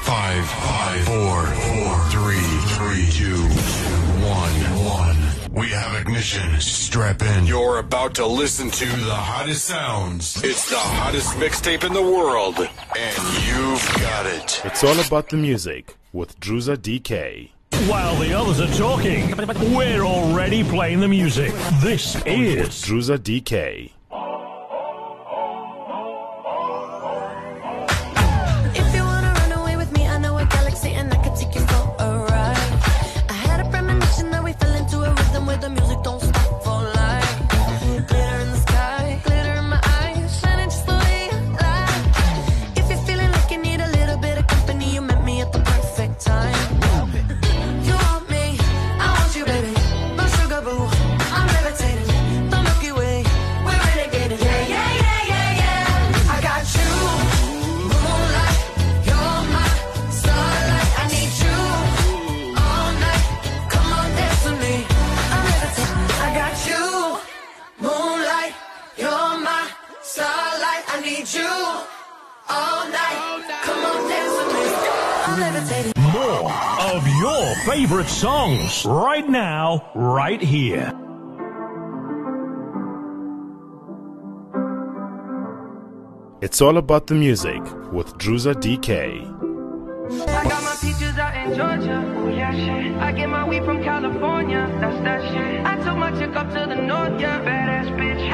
Five, five, four, four, three, three, two, one, one. We have ignition. Strap in. You're about to listen to the hottest sounds. It's the hottest mixtape in the world, and you've got it. It's all about the music with Druza DK. While the others are talking, we're already playing the music. This is Druza DK. Favorite songs right now, right here. It's all about the music with Druza DK. I got my peaches out in Georgia, oh yeah shit. I get my weed from California, that's that shit. I took my chick up to the north, yeah, badass bitch.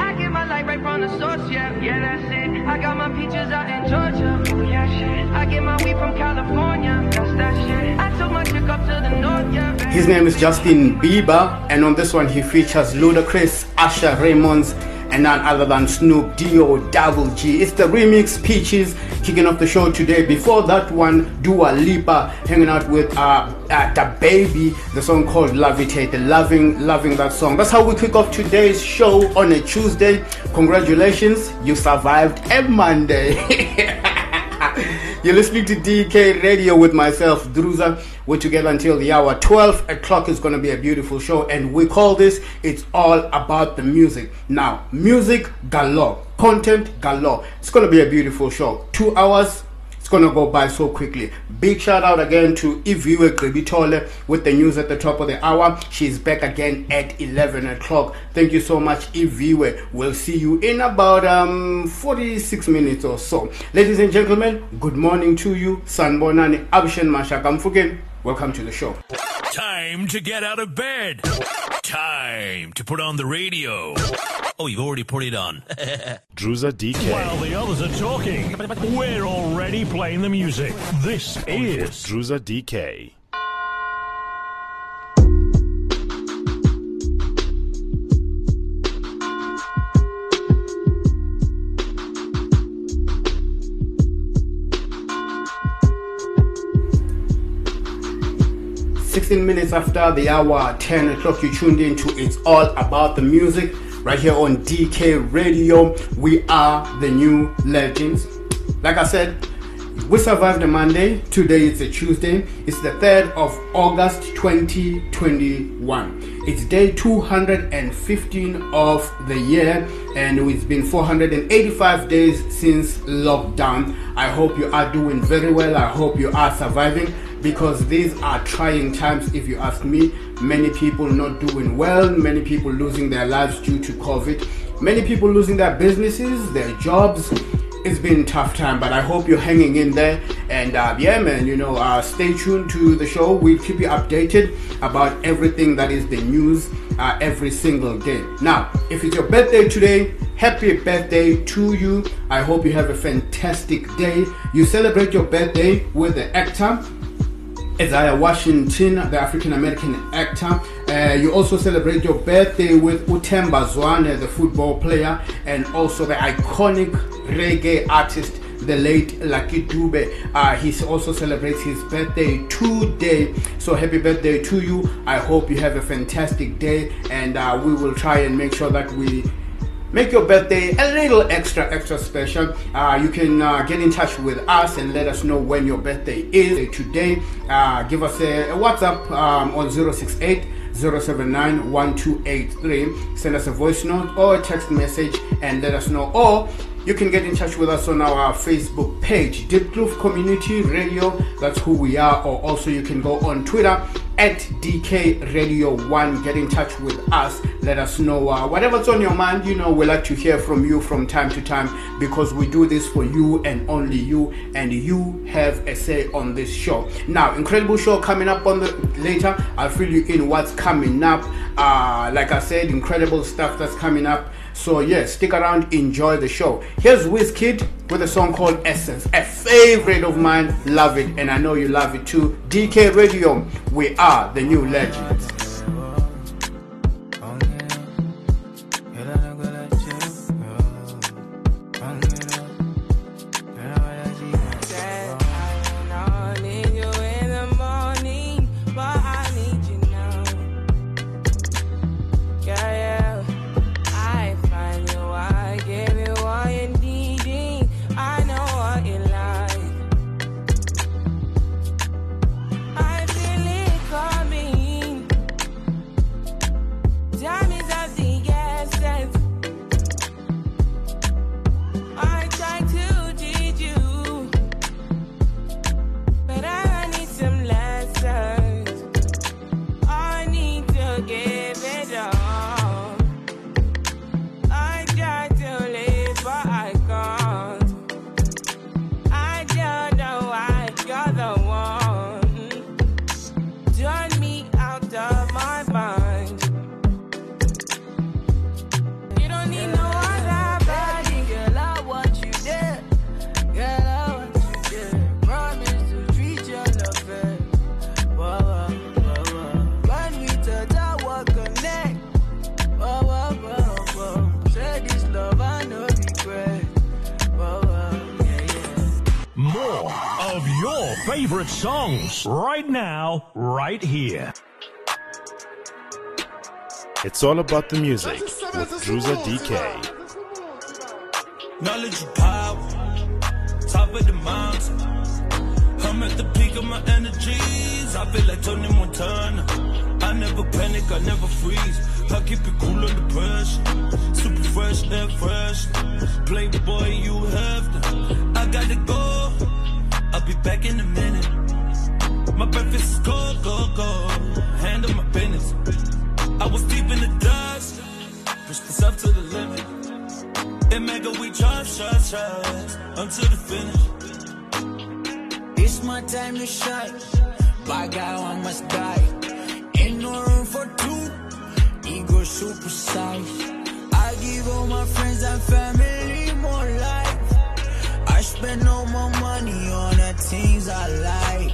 Right from the source, yeah, yeah that's it. I got my peaches out in Georgia, oh yeah shit. I get my weed from California, that's that shit. I took my chick up to the north, yeah. badass His name is Justin Bieber, and on this one he features Ludacris, Usher Raymonds, and none other than Snoop D-O Double G. It's the remix Peaches kicking off the show today. Before that one, Dua Lipa hanging out with uh, uh DaBaby, the song called Levitate. Loving, loving that song. That's how we kick off today's show on a Tuesday. Congratulations, you survived a Monday. You're listening to DK Radio with myself, Druza. We're together until the hour 12 o'clock. is going to be a beautiful show, and we call this It's All About the Music. Now, music galore, content galore. It's going to be a beautiful show. Two hours, it's going to go by so quickly. Big shout out again to Iviwe Gqibitole with the news at the top of the hour. She's back again at 11 o'clock. Thank you so much, Iviwe. We'll see you in about um 46 minutes or so. Ladies and gentlemen, good morning to you. Sanbonani Abshen Mashakamfuken. Welcome to the show. Time to get out of bed. Time to put on the radio. Oh, you've already put it on. Druza DK. While the others are talking, we're already playing the music. This is Druza DK. Sixteen minutes after the hour, 10 o'clock, you tuned in to It's All About the Music right here on DK Radio. We are the new legends. Like I said, we survived a Monday. Today is a Tuesday. It's the 3rd of August 2021. It's day 215 of the year, and it's been 485 days since lockdown. I hope you are doing very well. I hope you are surviving because these are trying times if you ask me. Many people not doing well many people losing their lives due to covid. Many people losing their businesses their jobs. It's been a tough time but i hope you're hanging in there. And uh, yeah man you know uh, stay tuned to the show. We'll keep you updated about everything that is the news uh, every single day. Now if it's your birthday today happy birthday to you. I hope you have a fantastic day. You celebrate your birthday with the actor Isaiah Washington, the African American actor. Uh, you also celebrate your birthday with Utemba Zwane, the football player, and also the iconic reggae artist, the late Lucky Dube. Uh, he also celebrates his birthday today. So happy birthday to you. I hope you have a fantastic day, and uh, we will try and make sure that we make your birthday a little extra extra special uh, you can uh, get in touch with us and let us know when your birthday is today uh, give us a, a whatsapp um, on 068 079 1283. Send us a voice note or a text message and let us know. Or you can get in touch with us on our Facebook page, Deep Groove Community Radio. That's who we are. Or also you can go on Twitter at DK Radio 1. Get in touch with us. Let us know uh, whatever's on your mind. You know, we like to hear from you from time to time because we do this for you and only you, and you have a say on this show. Now, incredible show coming up on the later. I'll fill you in what's coming up. Uh, like I said, incredible stuff that's coming up. So yeah, stick around, enjoy the show. Here's Wizkid with a song called Essence, a favorite of mine. Love it, and I know you love it too. DK Radio, we are the new legends. Favorite songs right now, right here. It's all about the music with Druza DK. Knowledge is power, top of the mountain. I'm at the peak of my energies. I feel like Tony Montana. I never panic, I never freeze. I keep it cool under pressure. Super fresh, air fresh. Playboy, you have to. I gotta go. Back in a minute. My breakfast is cold, go, go. Handle my business. I was deep in the dust. Push myself to the limit. And mega, we trust, trust, trust until the finish. It's my time to shine. By God, I must die. Ain't no room for two. Ego super size. I give all my friends and family more life. Spend all my money on the I like.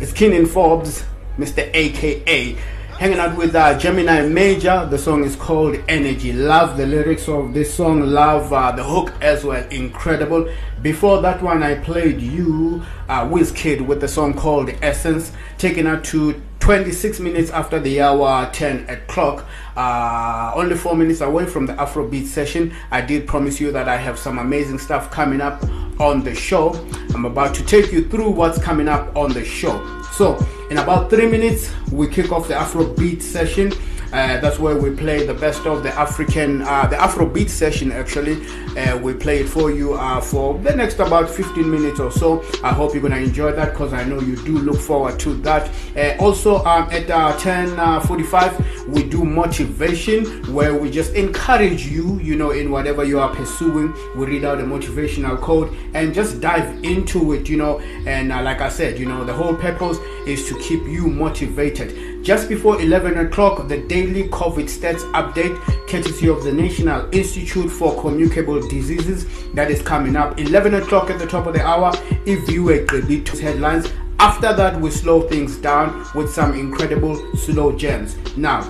It's Kiernan Forbes, Mr. AKA. Hanging out with uh, Gemini Major. The song is called Energy. Love the lyrics of this song. Love uh, the hook as well. Incredible. Before that one, I played you, uh, Wizkid, with the song called Essence. Taking out to 26 minutes after the hour 10 o'clock. Uh, only four minutes away from the Afrobeat session. I did promise you that I have some amazing stuff coming up on the show. I'm about to take you through what's coming up on the show. So, in about three minutes, we kick off the Afrobeat session. Uh, that's where we play the best of the African, uh, the Afrobeat session. Actually, uh, we play it for you uh, for the next about 15 minutes or so. I hope you're gonna enjoy that because I know you do look forward to that. Uh, also, um, at 10:45, we do motivation where we just encourage you, you know, in whatever you are pursuing. We read out a motivational code and just dive into it, you know. And uh, like I said, you know, the whole purpose is to keep you motivated. Just before 11 o'clock, the daily COVID stats update, courtesy of the National Institute for Communicable Diseases, that is coming up. 11 o'clock at the top of the hour, if you were to headlines. After that, we slow things down with some incredible slow gems. Now,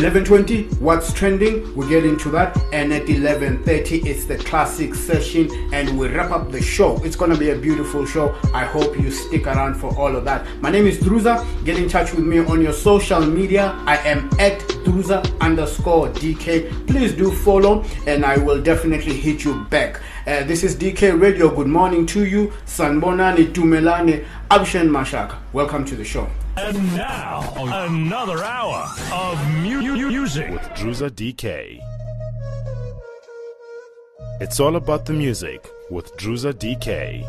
11.20 what's trending? We get into that. And at 11.30 it's the classic session and we wrap up the show. It's gonna be a beautiful show. I hope you stick around for all of that. My name is druza. Get in touch with me on your social media. I am at druza underscore dk please do follow and i will definitely hit you back. Uh, this is dk radio. Good morning to you. Sanbonani tumelane. Abshan Mashaka. Welcome to the show. And now, another hour of mu- mu- music. with Druza DK. It's all about the music with Druza DK.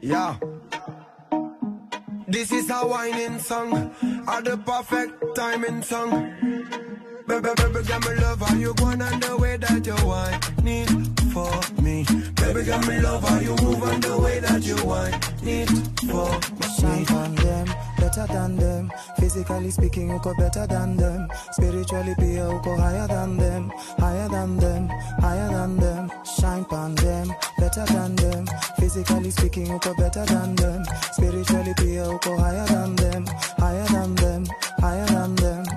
Yeah. This is a whining song, a the perfect timing song. Baby, baby, got me love how you going on the way that you want need for me. Baby, got me love how you move on the way that you want need for me. Shine from them, better than them. Physically speaking, you go better than them. Spiritually, be you go higher than them, higher than them, higher than them. Shine from them, better than them. Physically speaking, you go better than them. Spiritually, be you go higher than them, higher than them, higher than them.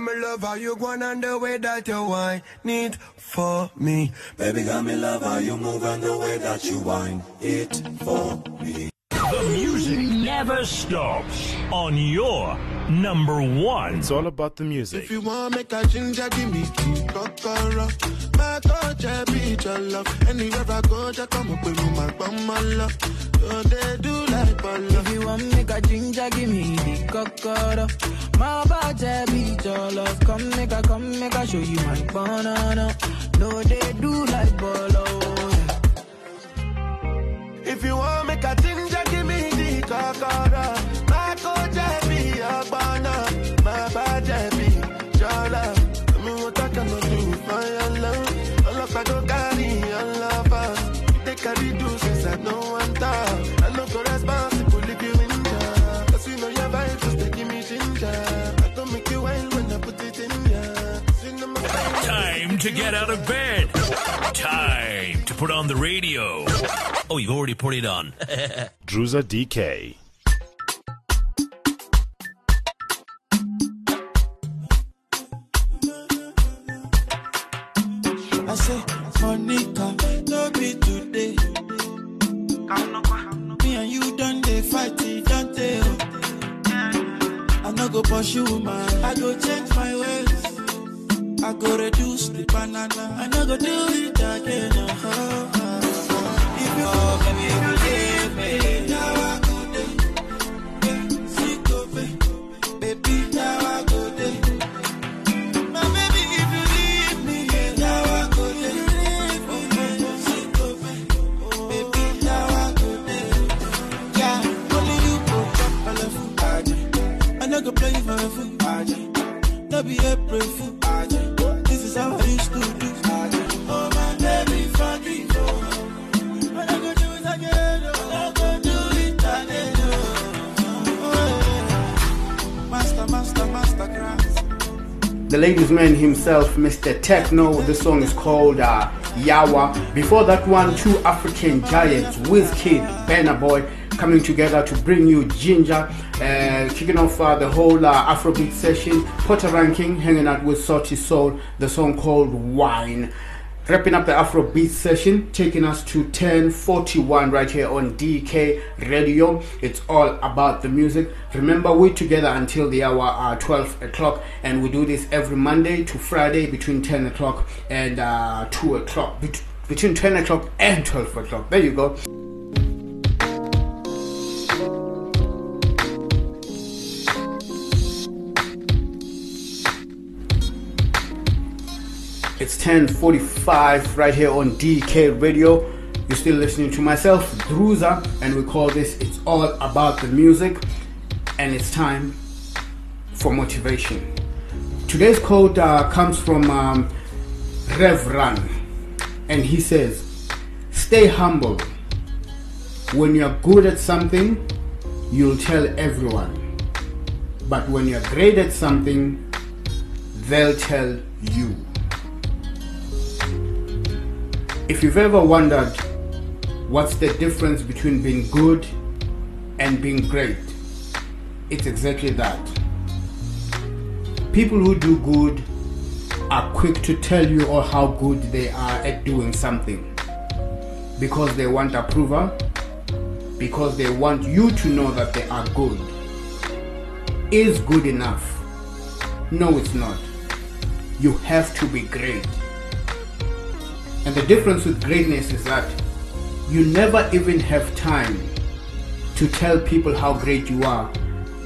Baby, got me love how you going on the way that you whine need for me. Baby, got me love how you move on the way that you whine it for me. The music never stops on your number one. It's all about the music. If you want make a ginger, give me key, kokoro. My coach, I be your love. Anywhere I go, just come up with my bum, my love. So they do like ball If you want make a ginger, give me the cocoa. My body be your love. Come make a, come make a show you my banana. No, they do like bolo. If you want make a ginger, give me the kokoro. To get out of bed. Time to put on the radio. Oh, you've already put it on. Druza DK. The ladies man himself, Mr. Tekno. The song is called uh, Yawa. Before that one, two African giants, Wizkid, Burna Boy, coming together to bring you Ginger. Uh, kicking off uh, the whole uh, Afrobeat session, Patoranking, hanging out with Salty Soul. The song called Wine. Wrapping up the Afrobeat session, taking us to 1041 right here on DK Radio. It's all about the music. Remember, we're together until the hour uh, 12 o'clock, and we do this every Monday to Friday between 10 o'clock and uh, 2 o'clock. Bet- between 10 o'clock and 12 o'clock. There you go. 10:45 right here on DK Radio. You're still listening to myself, Druza, and we call this "It's All About the Music," and it's time for motivation. Today's quote uh, comes from um, Rev Run, and he says, "Stay humble. When you're good at something, you'll tell everyone. But when you're great at something, they'll tell you." If you've ever wondered what's the difference between being good and being great, it's exactly that. People who do good are quick to tell you all how good they are at doing something because they want approval, because they want you to know that they are good. Is good enough? No, it's not. You have to be great. And the difference with greatness is that you never even have time to tell people how great you are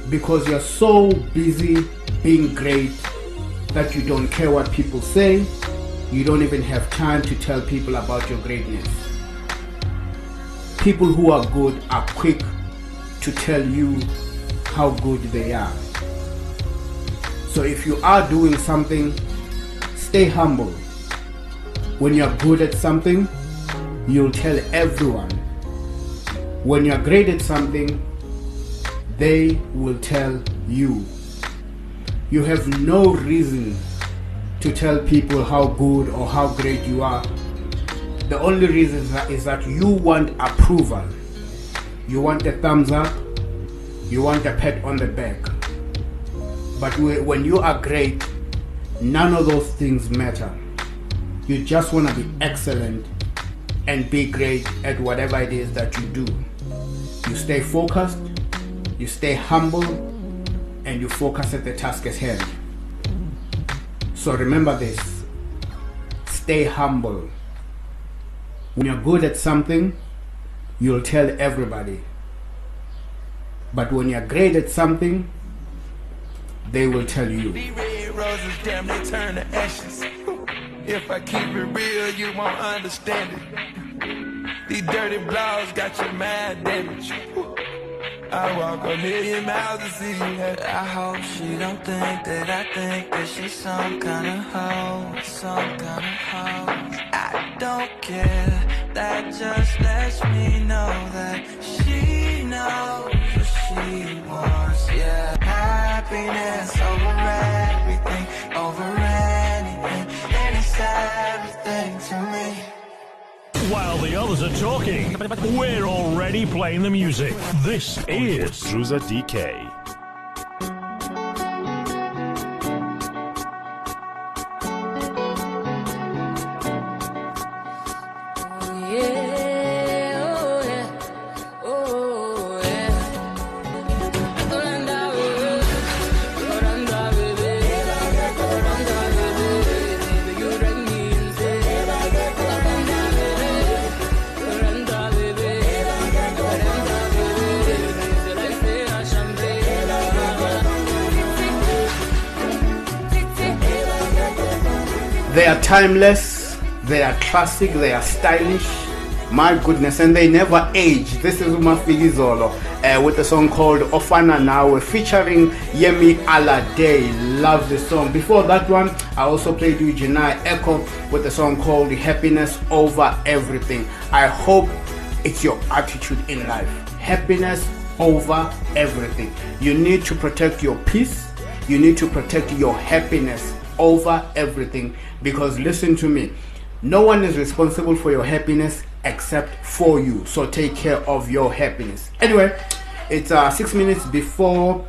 because you're so busy being great that you don't care what people say. You don't even have time to tell people about your greatness. People who are good are quick to tell you how good they are. So if you are doing something, stay humble. When you're good at something, you'll tell everyone. When you're great at something, they will tell you. You have no reason to tell people how good or how great you are. The only reason is that, is that you want approval. You want a thumbs up. You want a pat on the back. But when you are great, none of those things matter. You just want to be excellent and be great at whatever it is that you do. You stay focused, you stay humble, and you focus at the task at hand. So remember this stay humble. When you're good at something, you'll tell everybody. But when you're great at something, they will tell you. If I keep it real, you won't understand it. These dirty blows got your mind damaged. I walk a million miles to see you. I hope she don't think that I think that she's some kind of hoe, some kind of hoe. I don't care, that just lets me know that she knows what she wants. Yeah, happiness over everything, over everything. While the others are talking, we're already playing the music. This is Druza DK. They are timeless, they are classic, they are stylish. My goodness, and they never age. This is Umafiki Zolo uh, with a song called Ofana Nawe featuring Yemi Alade. Love the song. Before that one, I also played you Jhené Aiko with a song called Happiness Over Everything. I hope it's your attitude in life. Happiness over everything. You need to protect your peace. You need to protect your happiness over everything. Because listen to me no one is responsible for your happiness except for you. So take care of your happiness. Anyway it's uh, six minutes before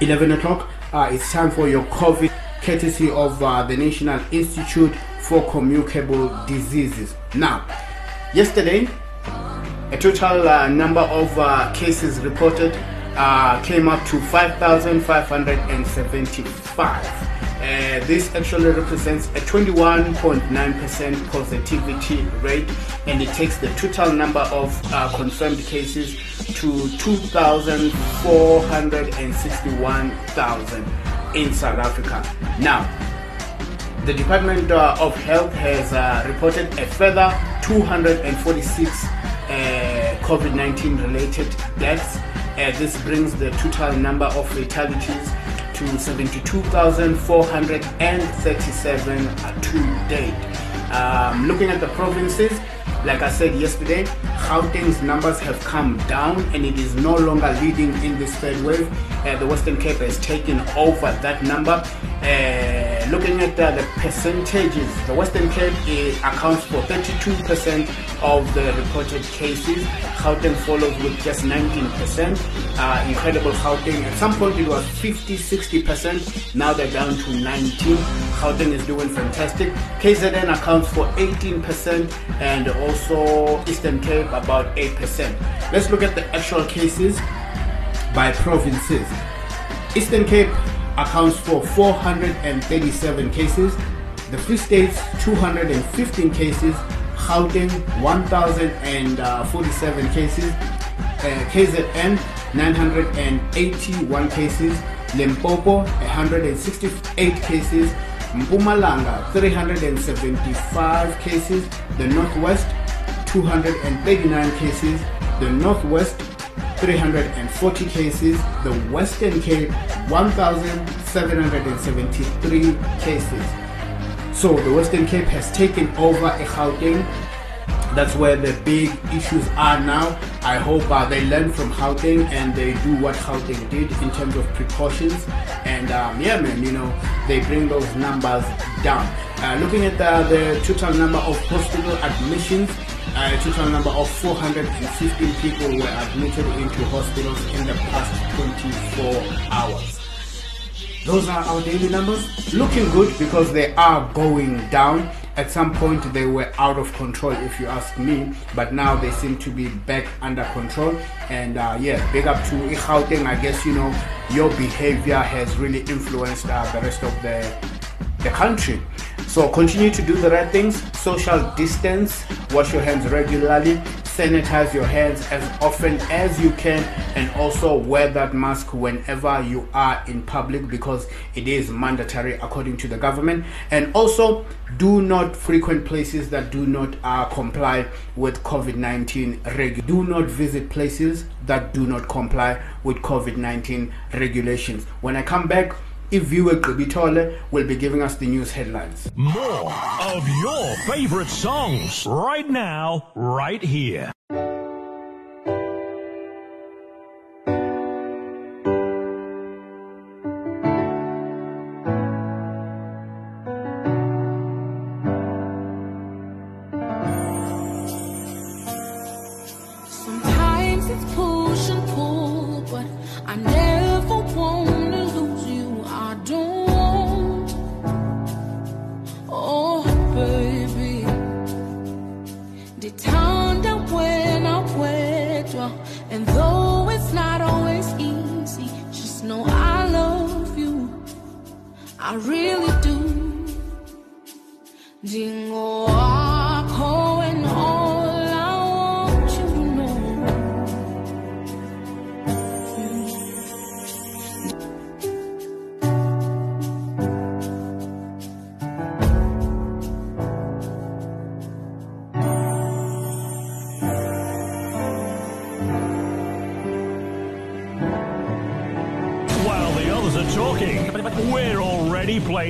11 o'clock. Uh, it's time for your covid courtesy of uh, the national institute for communicable diseases. Now yesterday a total uh, number of uh, cases reported uh, came up to 5,575. Uh, this actually represents a 21.9% positivity rate, and it takes the total number of uh, confirmed cases to 2,461,000 in South Africa. Now, the Department uh, of Health has uh, reported a further 246 uh, COVID 19 related deaths. This brings the total number of fatalities to 72,437 uh, to date. Um, looking at the provinces, like I said yesterday, Gauteng's numbers have come down and it is no longer leading in this third wave. Uh, the Western Cape has taken over that number. Uh, looking at uh, the percentages, the Western Cape accounts for 32% of the reported cases. Gauteng follows with just 19%. Uh, incredible Gauteng. At some point it was 50, 60%. Now they're down to 19. Gauteng is doing fantastic. KZN accounts for 18% and also Eastern Cape about 8%. Let's look at the actual cases by provinces. Eastern Cape accounts for 437 cases. The Free States 215 cases. Gauteng 1047 cases. Uh, KZN 981 cases. Limpopo 168 cases. Mpumalanga 375 cases. The Northwest 239 cases. The Northwest 340 cases, the Western Cape 1,773 cases. So the Western Cape has taken over Gauteng. That's where the big issues are now. I hope uh, they learn from Gauteng and they do what Gauteng did in terms of precautions. And um, yeah, man, you know, they bring those numbers down. Uh, looking at the, the total number of hospital admissions, a total number of 415 people were admitted into hospitals in the past 24 hours. Those are our daily numbers. Looking good because they are going down. At some point, they were out of control, if you ask me, but now they seem to be back under control. And uh, yeah, big up to Gauteng. I guess you know your behavior has really influenced uh, the rest of the the country. So continue to do the right things, social distance, wash your hands regularly, sanitize your hands as often as you can, and also wear that mask whenever you are in public because it is mandatory according to the government. And also, do not frequent places that do not uh, comply with COVID 19 reg. Do not visit places that do not comply with COVID 19 regulations. When I come back, Iviwe Gqibitole will be giving us the news headlines. More of your favorite songs right now, right here.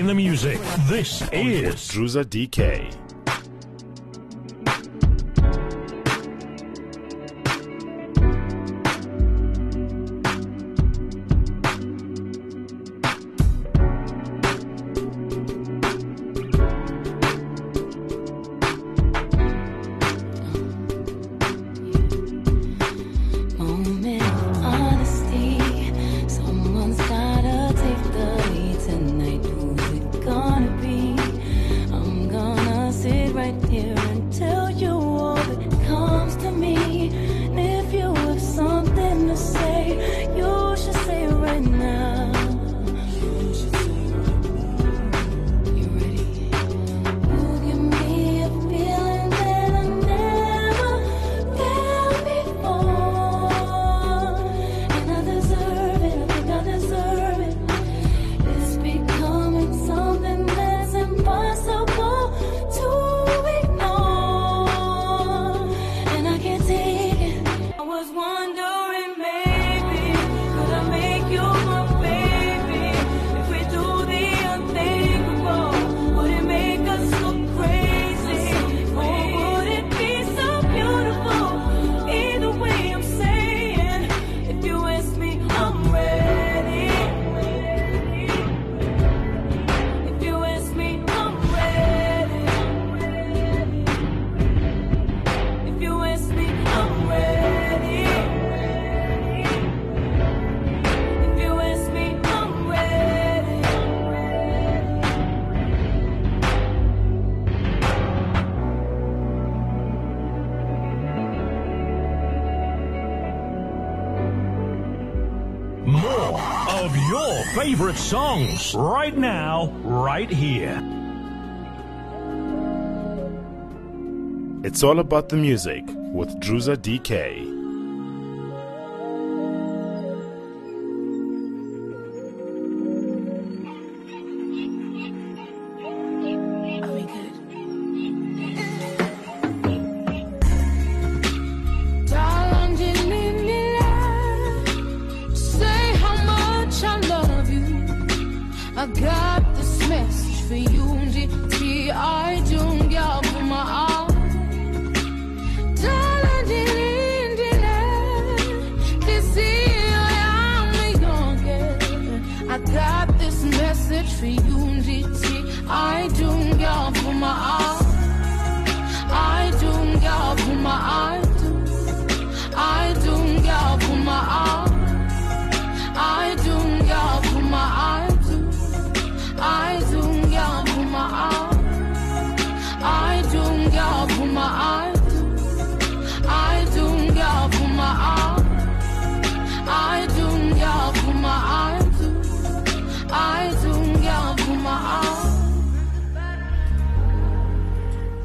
The music. This is Druza DK. Songs right now, right here. It's all about the music with Druza DK.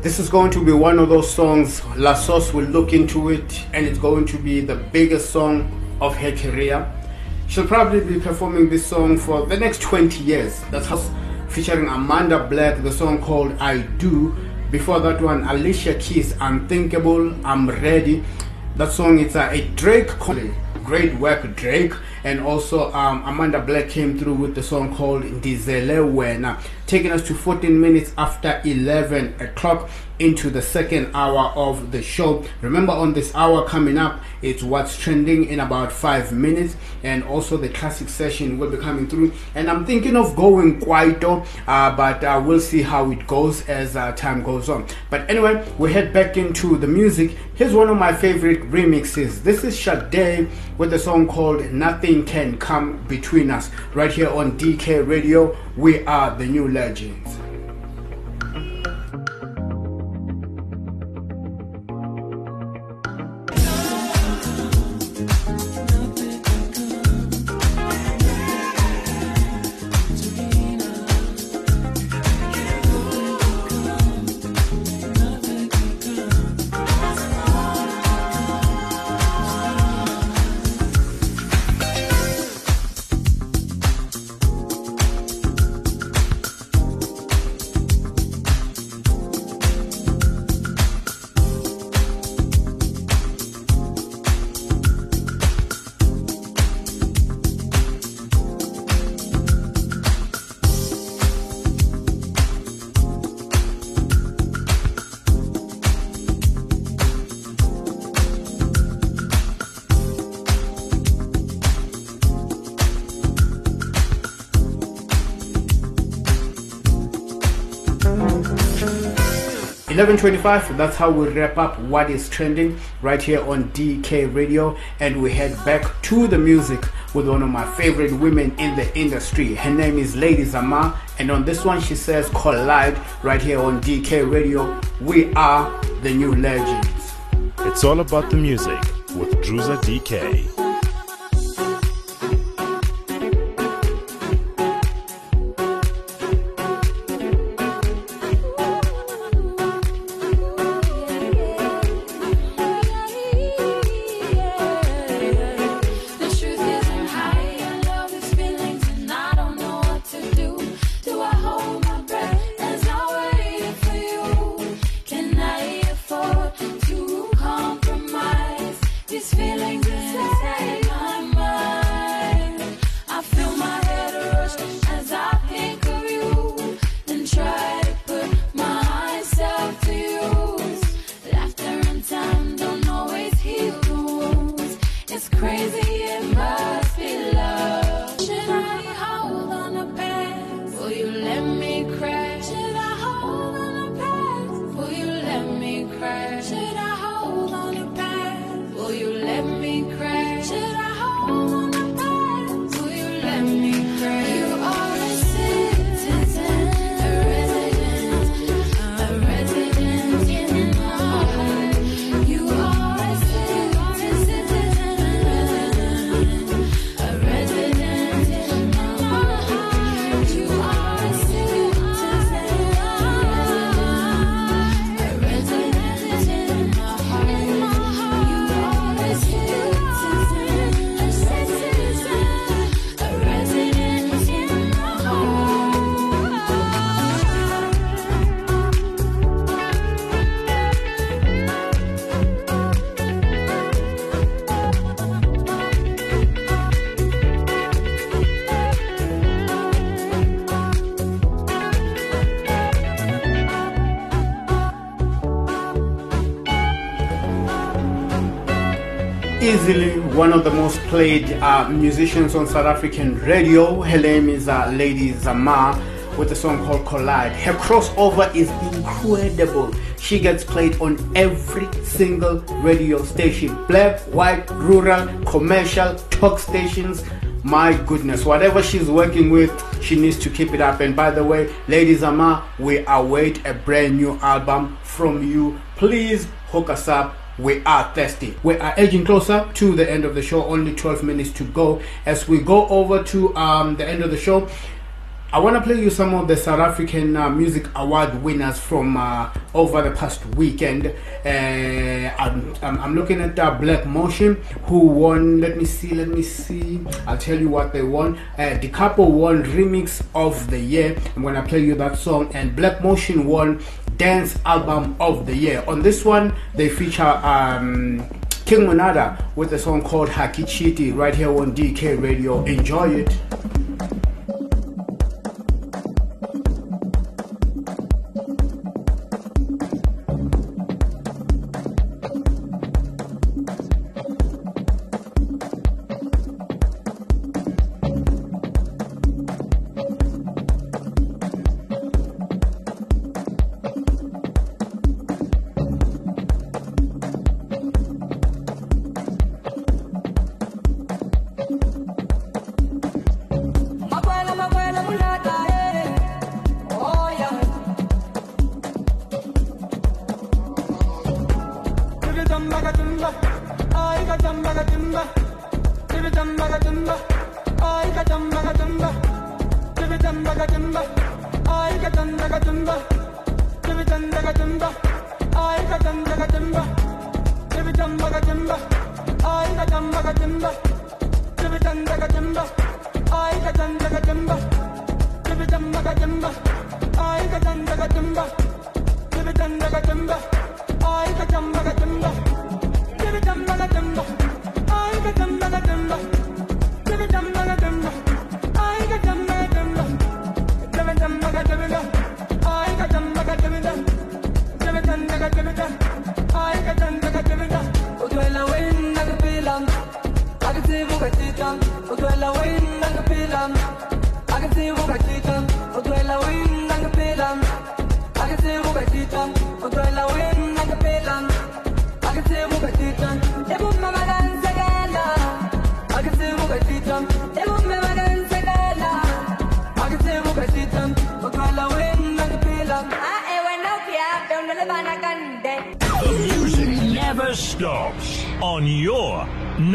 This is going to be one of those songs. La Sauce will look into it, and it's going to be the biggest song of her career. She'll probably be performing this song for the next 20 years. That's how featuring Amanda Black, the song called I Do. Before that one, Alicia Keys, Unthinkable, I'm Ready. That song it's a, a Drake collab. Great work, Drake. And also um, Amanda Black came through with the song called Dizele Wena, taking us to 14 minutes after 11 o'clock into the second hour of the show. Remember, on this hour coming up, it's what's trending in about five minutes, and also the classic session will be coming through. And I'm thinking of going Kwaito, uh, but uh, we'll see how it goes as uh, time goes on. But anyway, we head back into the music. Here's one of my favorite remixes. This is Sade with a song called Nothing Can Come Between Us, right here on DK Radio. We are the new legends. Eleven twenty-five. That's how we wrap up what is trending right here on DK Radio, and we head back to the music with one of my favorite women in the industry. Her name is Lady Zamar, and on this one she says "Collide" right here on DK Radio. We are the new legends. It's all about the music with Druza DK. One of the most played uh, musicians on South African radio. Her name is uh, Lady Zamar with a song called Collide. Her crossover is incredible. She gets played on every single radio station black, white, rural, commercial, talk stations. My goodness, whatever she's working with, she needs to keep it up. And by the way, Lady Zamar, we await a brand new album from you. Please hook us up we are thirsty. We are edging closer to the end of the show. Only 12 minutes to go. As we go over to um, the end of the show, I want to play you some of the South African uh, Music Award winners from uh, over the past weekend. Uh, I'm, I'm, I'm looking at uh, Black Motion, who won. Let me see, let me see. I'll tell you what they won. Uh, the couple won Remix of the Year. I'm going to play you that song. And Black Motion won Dance Album of the Year. On this one, they feature. Um, King Monada with a song called Haki Chiti right here on DK Radio. Enjoy it.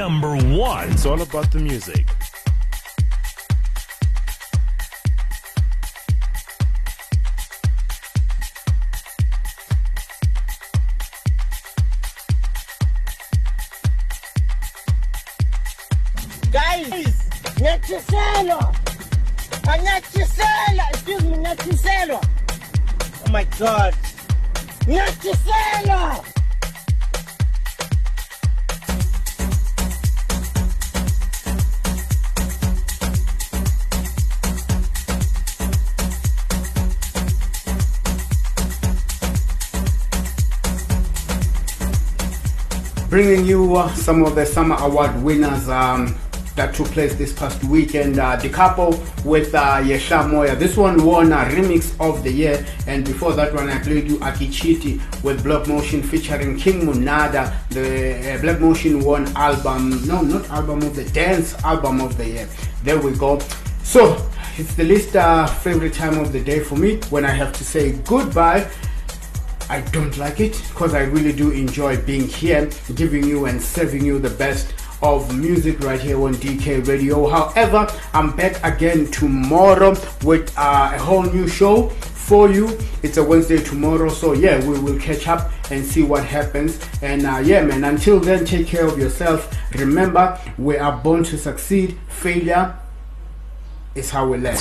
Number one. It's all about the music. Bringing you uh, some of the SAMA award winners um, that took place this past weekend. Uh, the couple with uh, Yesha Moya. This one won a remix of the year, and before that one, I played you Akichiti with Black Motion featuring King Monada. The uh, Black Motion won album, no, not album of the dance album of the year. There we go. So it's the least uh, favorite time of the day for me when I have to say goodbye. I don't like it because I really do enjoy being here, giving you and serving you the best of music right here on DK Radio. However, I'm back again tomorrow with uh, a whole new show for you. It's a Wednesday tomorrow, so yeah, we will catch up and see what happens. And uh, yeah, man, until then, take care of yourself. Remember, we are born to succeed. Failure is how we learn.